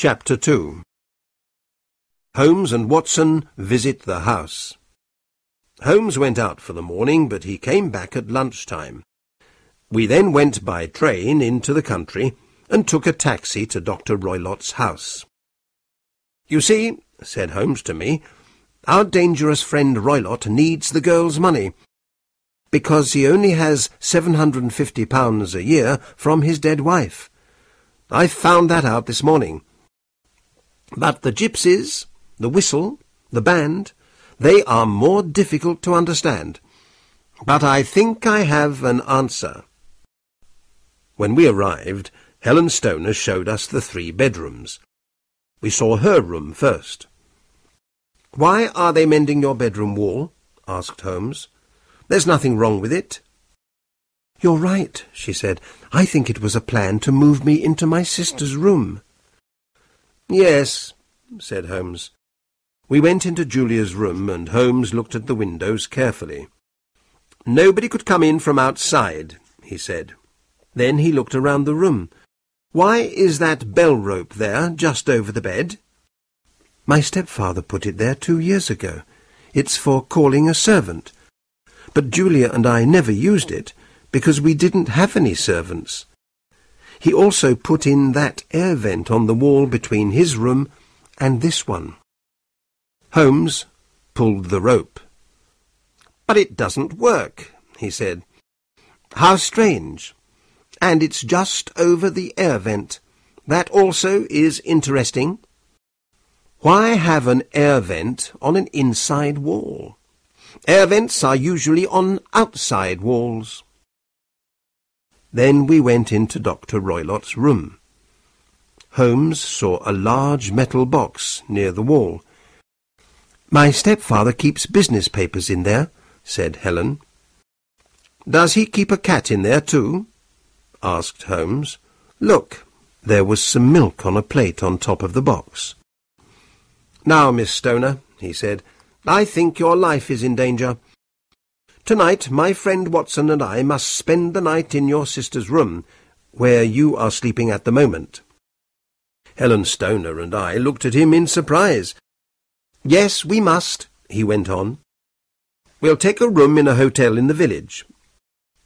Chapter 2 Holmes and Watson visit the house. Holmes went out for the morning, but he came back at lunchtime. We then went by train into the country and took a taxi to Dr. Roylott's house. You see, said Holmes to me, our dangerous friend Roylott needs the girl's money, because he only has £750 a year from his dead wife. I found that out this morning. But the gypsies, the whistle, the band, they are more difficult to understand. But I think I have an answer. When we arrived, Helen Stoner showed us the three bedrooms. We saw her room first. Why are they mending your bedroom wall? asked Holmes. There's nothing wrong with it. You're right, she said. I think it was a plan to move me into my sister's room. Yes, said Holmes. We went into Julia's room, and Holmes looked at the windows carefully. Nobody could come in from outside, he said. Then he looked around the room. Why is that bell rope there, just over the bed? My stepfather put it there two years ago. It's for calling a servant but Julia and I never used it because we didn't have any servants. He also put in that air vent on the wall between his room and this one. Holmes pulled the rope. But it doesn't work, he said. How strange. And it's just over the air vent. That also is interesting. Why have an air vent on an inside wall? Air vents are usually on outside walls. Then we went into Dr. Roylott's room. Holmes saw a large metal box near the wall. My stepfather keeps business papers in there, said Helen. Does he keep a cat in there too? asked Holmes. Look, there was some milk on a plate on top of the box. Now, Miss Stoner, he said, I think your life is in danger. Tonight, my friend Watson and I must spend the night in your sister's room, where you are sleeping at the moment. Helen Stoner and I looked at him in surprise. Yes, we must, he went on. We'll take a room in a hotel in the village.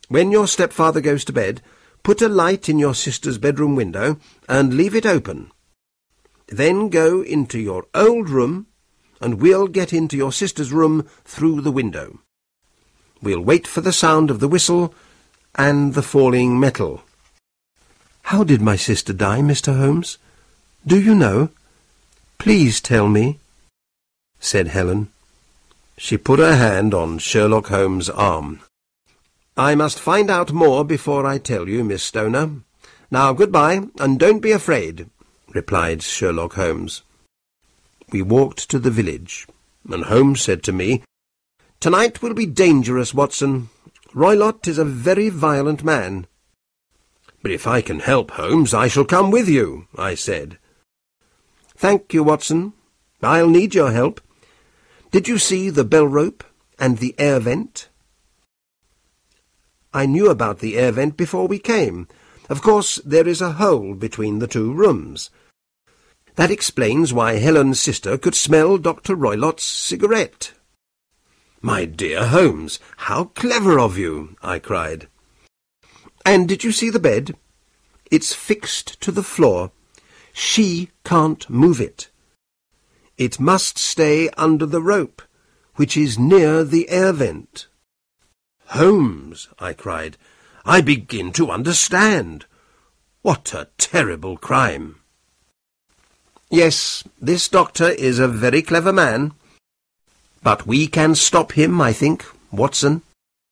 When your stepfather goes to bed, put a light in your sister's bedroom window and leave it open. Then go into your old room and we'll get into your sister's room through the window. We'll wait for the sound of the whistle and the falling metal. How did my sister die, Mr. Holmes? Do you know? Please tell me, said Helen. She put her hand on Sherlock Holmes' arm. I must find out more before I tell you, Miss Stoner. Now, good-bye, and don't be afraid, replied Sherlock Holmes. We walked to the village, and Holmes said to me, Tonight will be dangerous, Watson. Roylott is a very violent man. But if I can help, Holmes, I shall come with you, I said. Thank you, Watson. I'll need your help. Did you see the bell rope and the air vent? I knew about the air vent before we came. Of course, there is a hole between the two rooms. That explains why Helen's sister could smell Dr. Roylott's cigarette. My dear Holmes, how clever of you, I cried. And did you see the bed? It's fixed to the floor. She can't move it. It must stay under the rope, which is near the air vent. Holmes, I cried, I begin to understand. What a terrible crime! Yes, this doctor is a very clever man. But we can stop him, I think, Watson.